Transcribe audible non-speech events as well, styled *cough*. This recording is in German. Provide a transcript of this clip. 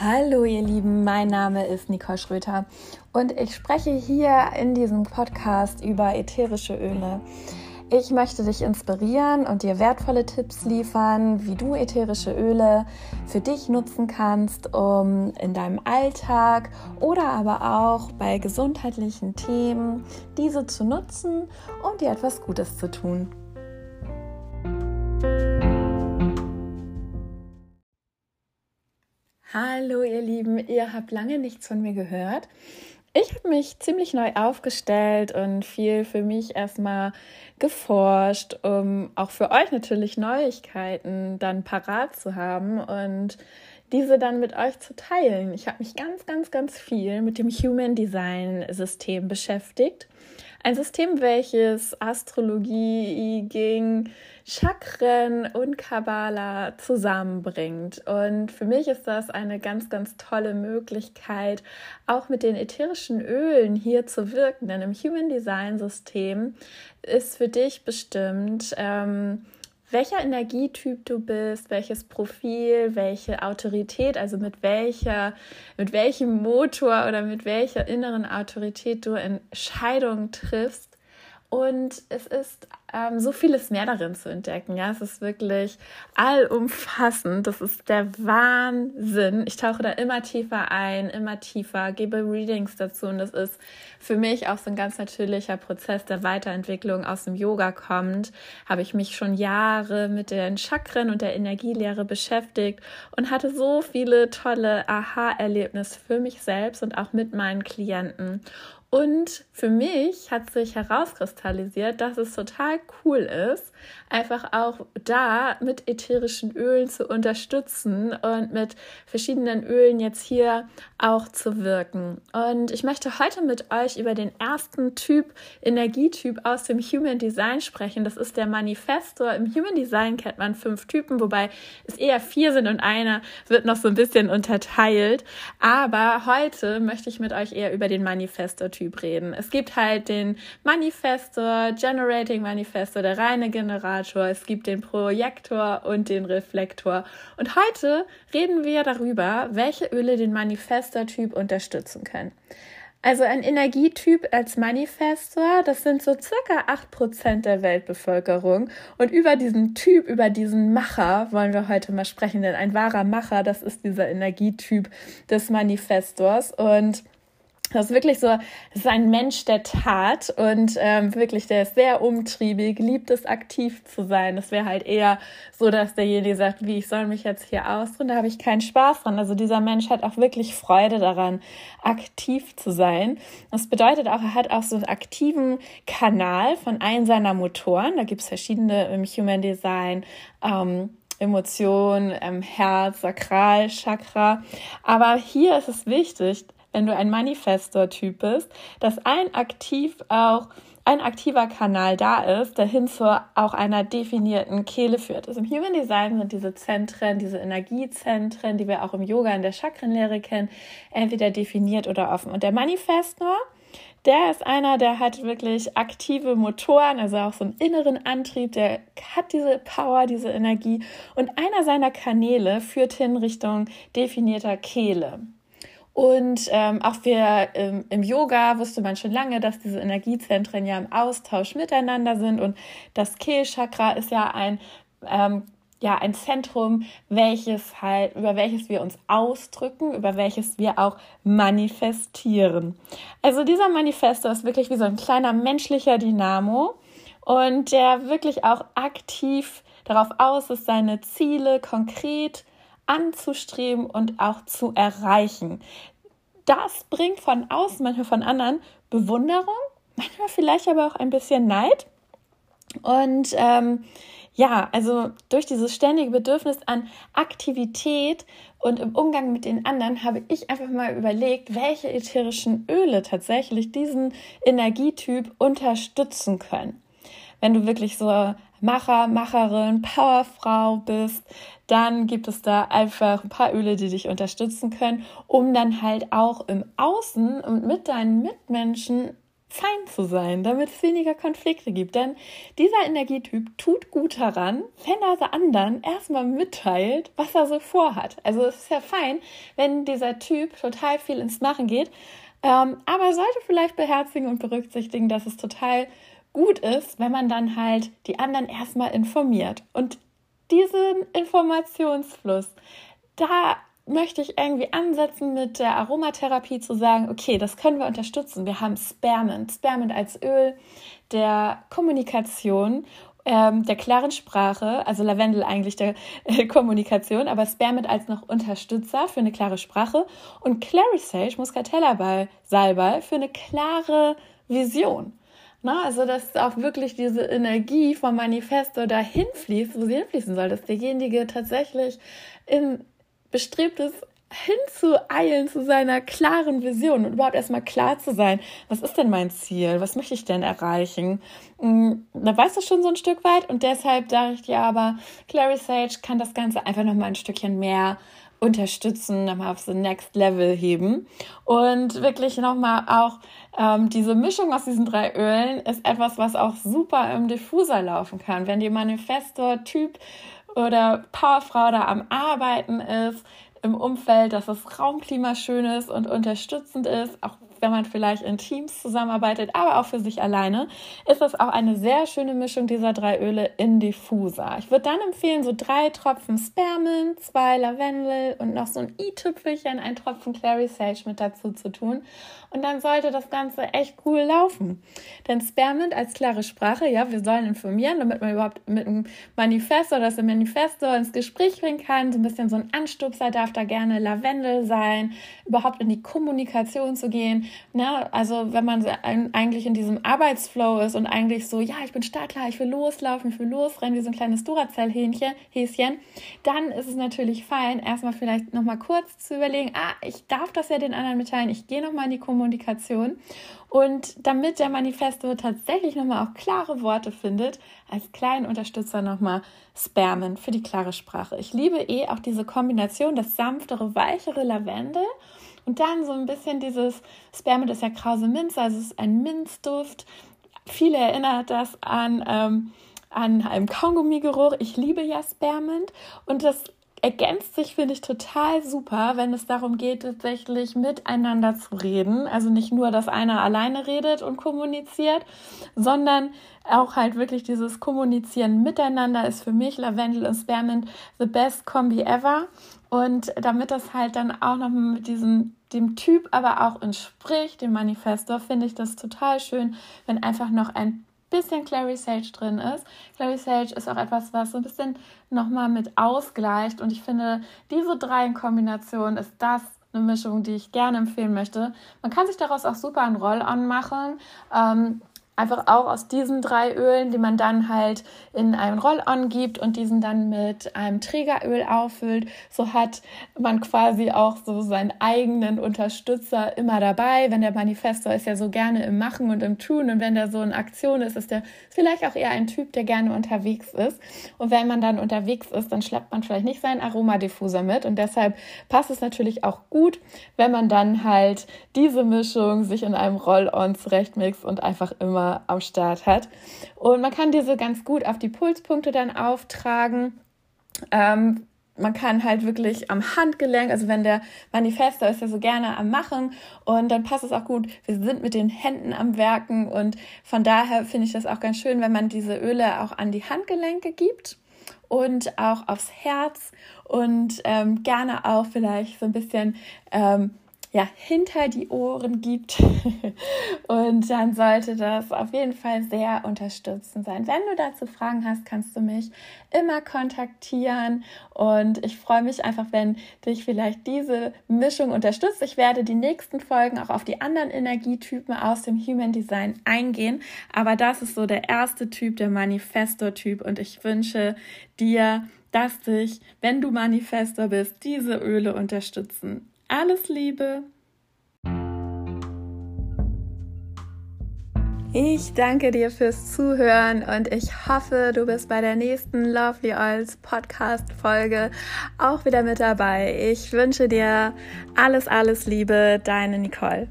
Hallo ihr Lieben, mein Name ist Nicole Schröter und ich spreche hier in diesem Podcast über ätherische Öle. Ich möchte dich inspirieren und dir wertvolle Tipps liefern, wie du ätherische Öle für dich nutzen kannst, um in deinem Alltag oder aber auch bei gesundheitlichen Themen diese zu nutzen und dir etwas Gutes zu tun. Hallo ihr Lieben, ihr habt lange nichts von mir gehört. Ich habe mich ziemlich neu aufgestellt und viel für mich erstmal geforscht, um auch für euch natürlich Neuigkeiten dann parat zu haben und diese dann mit euch zu teilen. Ich habe mich ganz, ganz, ganz viel mit dem Human Design System beschäftigt. Ein System, welches Astrologie, Ging, Chakren und Kabbala zusammenbringt. Und für mich ist das eine ganz, ganz tolle Möglichkeit, auch mit den ätherischen Ölen hier zu wirken. Denn im Human Design System ist für dich bestimmt, ähm, welcher Energietyp du bist, welches Profil, welche Autorität, also mit welcher, mit welchem Motor oder mit welcher inneren Autorität du Entscheidungen triffst. Und es ist ähm, so vieles mehr darin zu entdecken. Ja, es ist wirklich allumfassend. Das ist der Wahnsinn. Ich tauche da immer tiefer ein, immer tiefer, gebe Readings dazu und das ist für mich auch so ein ganz natürlicher Prozess der Weiterentwicklung aus dem Yoga kommt. Habe ich mich schon Jahre mit den Chakren und der Energielehre beschäftigt und hatte so viele tolle Aha-Erlebnisse für mich selbst und auch mit meinen Klienten. Und für mich hat sich herauskristallisiert, dass es total cool ist, einfach auch da mit ätherischen Ölen zu unterstützen und mit verschiedenen Ölen jetzt hier auch zu wirken. Und ich möchte heute mit euch über den ersten Typ, Energietyp aus dem Human Design sprechen. Das ist der Manifestor. Im Human Design kennt man fünf Typen, wobei es eher vier sind und einer wird noch so ein bisschen unterteilt. Aber heute möchte ich mit euch eher über den Manifestor Typ reden. Es gibt halt den Manifestor, Generating Manifestor, der reine Generator, es gibt den Projektor und den Reflektor. Und heute reden wir darüber, welche Öle den Manifestor-Typ unterstützen können. Also ein Energietyp als Manifestor, das sind so circa 8% der Weltbevölkerung. Und über diesen Typ, über diesen Macher wollen wir heute mal sprechen, denn ein wahrer Macher, das ist dieser Energietyp des Manifestors. Und das ist wirklich so, das ist ein Mensch der Tat und ähm, wirklich, der ist sehr umtriebig, liebt es aktiv zu sein. Das wäre halt eher so, dass derjenige sagt, wie ich soll mich jetzt hier ausruhen, da habe ich keinen Spaß dran. Also dieser Mensch hat auch wirklich Freude daran, aktiv zu sein. Das bedeutet auch, er hat auch so einen aktiven Kanal von einem seiner Motoren. Da gibt es verschiedene im Human Design. Ähm, Emotion, ähm, Herz, Sakral, Chakra. Aber hier ist es wichtig, wenn du ein Manifestor-Typ bist, dass ein aktiv auch ein aktiver Kanal da ist, der hin zu auch einer definierten Kehle führt. Also im Human Design sind diese Zentren, diese Energiezentren, die wir auch im Yoga in der Chakrenlehre kennen, entweder definiert oder offen. Und der Manifestor, der ist einer, der hat wirklich aktive Motoren, also auch so einen inneren Antrieb, der hat diese Power, diese Energie. Und einer seiner Kanäle führt hin Richtung definierter Kehle. Und ähm, auch wir ähm, im Yoga wusste man schon lange, dass diese Energiezentren ja im Austausch miteinander sind. Und das Kehlchakra ist ja ein, ähm, ja, ein Zentrum, welches halt, über welches wir uns ausdrücken, über welches wir auch manifestieren. Also dieser Manifestor ist wirklich wie so ein kleiner menschlicher Dynamo und der wirklich auch aktiv darauf aus ist, seine Ziele konkret anzustreben und auch zu erreichen. Das bringt von außen, manchmal von anderen, Bewunderung, manchmal vielleicht aber auch ein bisschen Neid. Und ähm, ja, also durch dieses ständige Bedürfnis an Aktivität und im Umgang mit den anderen habe ich einfach mal überlegt, welche ätherischen Öle tatsächlich diesen Energietyp unterstützen können. Wenn du wirklich so Macher, Macherin, Powerfrau bist, dann gibt es da einfach ein paar Öle, die dich unterstützen können, um dann halt auch im Außen und mit deinen Mitmenschen fein zu sein, damit es weniger Konflikte gibt. Denn dieser Energietyp tut gut daran, wenn er der anderen erstmal mitteilt, was er so vorhat. Also es ist ja fein, wenn dieser Typ total viel ins Machen geht, ähm, aber sollte vielleicht beherzigen und berücksichtigen, dass es total gut ist, wenn man dann halt die anderen erstmal informiert. Und diesen Informationsfluss, da möchte ich irgendwie ansetzen mit der Aromatherapie zu sagen, okay, das können wir unterstützen. Wir haben Spearmint, Spearmint als Öl der Kommunikation, ähm, der klaren Sprache, also Lavendel eigentlich der äh, Kommunikation, aber Spearmint als noch Unterstützer für eine klare Sprache und Clary Sage, Muscatella Salbei für eine klare Vision. Na, also, dass auch wirklich diese Energie vom Manifesto dahin fließt, wo sie hinfließen soll, dass derjenige tatsächlich in bestrebt ist, hinzueilen zu seiner klaren Vision und überhaupt erstmal klar zu sein, was ist denn mein Ziel, was möchte ich denn erreichen. Mm, da weißt du schon so ein Stück weit und deshalb sage ich dir aber, Clary Sage kann das Ganze einfach nochmal ein Stückchen mehr unterstützen, nochmal auf so Next Level heben und wirklich nochmal auch ähm, diese Mischung aus diesen drei Ölen ist etwas, was auch super im Diffuser laufen kann. Wenn die Manifestor-Typ oder Powerfrau da am Arbeiten ist, im Umfeld, dass das Raumklima schön ist und unterstützend ist, auch wenn man vielleicht in Teams zusammenarbeitet, aber auch für sich alleine, ist das auch eine sehr schöne Mischung dieser drei Öle in Diffuser. Ich würde dann empfehlen, so drei Tropfen Spearmint, zwei Lavendel und noch so ein i-Tüpfelchen, ein Tropfen Clary Sage mit dazu zu tun. Und dann sollte das Ganze echt cool laufen. Denn Spearmint als klare Sprache, ja, wir sollen informieren, damit man überhaupt mit einem Manifesto oder das Manifesto ins Gespräch bringen kann. So ein bisschen so ein Anstupser darf da gerne Lavendel sein, überhaupt in die Kommunikation zu gehen. Ne? Also wenn man eigentlich in diesem Arbeitsflow ist und eigentlich so, ja, ich bin startklar, ich will loslaufen, ich will losrennen, wie so ein kleines Duracell-Häschen, dann ist es natürlich fein, erstmal vielleicht nochmal kurz zu überlegen, ah, ich darf das ja den anderen mitteilen, ich gehe nochmal in die Kommunikation. Und damit der Manifesto tatsächlich nochmal auch klare Worte findet, als kleinen Unterstützer nochmal Spermen für die klare Sprache. Ich liebe eh auch diese Kombination, das sanftere, weichere Lavendel und dann so ein bisschen dieses Spermid ist ja krause Minze, also es ist ein Minzduft. Viele erinnert das an, ähm, an einen Kaugummi-Geruch. Ich liebe ja Spermint und das ergänzt sich, finde ich, total super, wenn es darum geht, tatsächlich miteinander zu reden. Also nicht nur, dass einer alleine redet und kommuniziert, sondern auch halt wirklich dieses Kommunizieren miteinander ist für mich Lavendel und Spearmint the best Kombi ever. Und damit das halt dann auch noch mit diesem dem Typ aber auch entspricht, dem Manifesto, finde ich das total schön, wenn einfach noch ein bisschen Clary Sage drin ist. Clary Sage ist auch etwas, was so ein bisschen nochmal mit ausgleicht. Und ich finde, diese drei in Kombination ist das eine Mischung, die ich gerne empfehlen möchte. Man kann sich daraus auch super ein Roll-On machen. Ähm, Einfach auch aus diesen drei Ölen, die man dann halt in einen Roll-On gibt und diesen dann mit einem Trägeröl auffüllt. So hat man quasi auch so seinen eigenen Unterstützer immer dabei. Wenn der Manifestor ist ja so gerne im Machen und im Tun und wenn der so in Aktion ist, ist der vielleicht auch eher ein Typ, der gerne unterwegs ist. Und wenn man dann unterwegs ist, dann schleppt man vielleicht nicht seinen Aromadiffuser mit und deshalb passt es natürlich auch gut, wenn man dann halt diese Mischung sich in einem Roll-On zurechtmixt und einfach immer am Start hat. Und man kann diese ganz gut auf die Pulspunkte dann auftragen. Ähm, man kann halt wirklich am Handgelenk, also wenn der Manifestor ist ja so gerne am Machen und dann passt es auch gut. Wir sind mit den Händen am Werken und von daher finde ich das auch ganz schön, wenn man diese Öle auch an die Handgelenke gibt und auch aufs Herz und ähm, gerne auch vielleicht so ein bisschen ähm, ja, hinter die Ohren gibt. *laughs* und dann sollte das auf jeden Fall sehr unterstützend sein. Wenn du dazu Fragen hast, kannst du mich immer kontaktieren. Und ich freue mich einfach, wenn dich vielleicht diese Mischung unterstützt. Ich werde die nächsten Folgen auch auf die anderen Energietypen aus dem Human Design eingehen. Aber das ist so der erste Typ, der Manifestor-Typ. Und ich wünsche dir, dass dich, wenn du Manifestor bist, diese Öle unterstützen. Alles Liebe! Ich danke dir fürs Zuhören und ich hoffe, du bist bei der nächsten Lovely Oils Podcast Folge auch wieder mit dabei. Ich wünsche dir alles, alles Liebe, deine Nicole.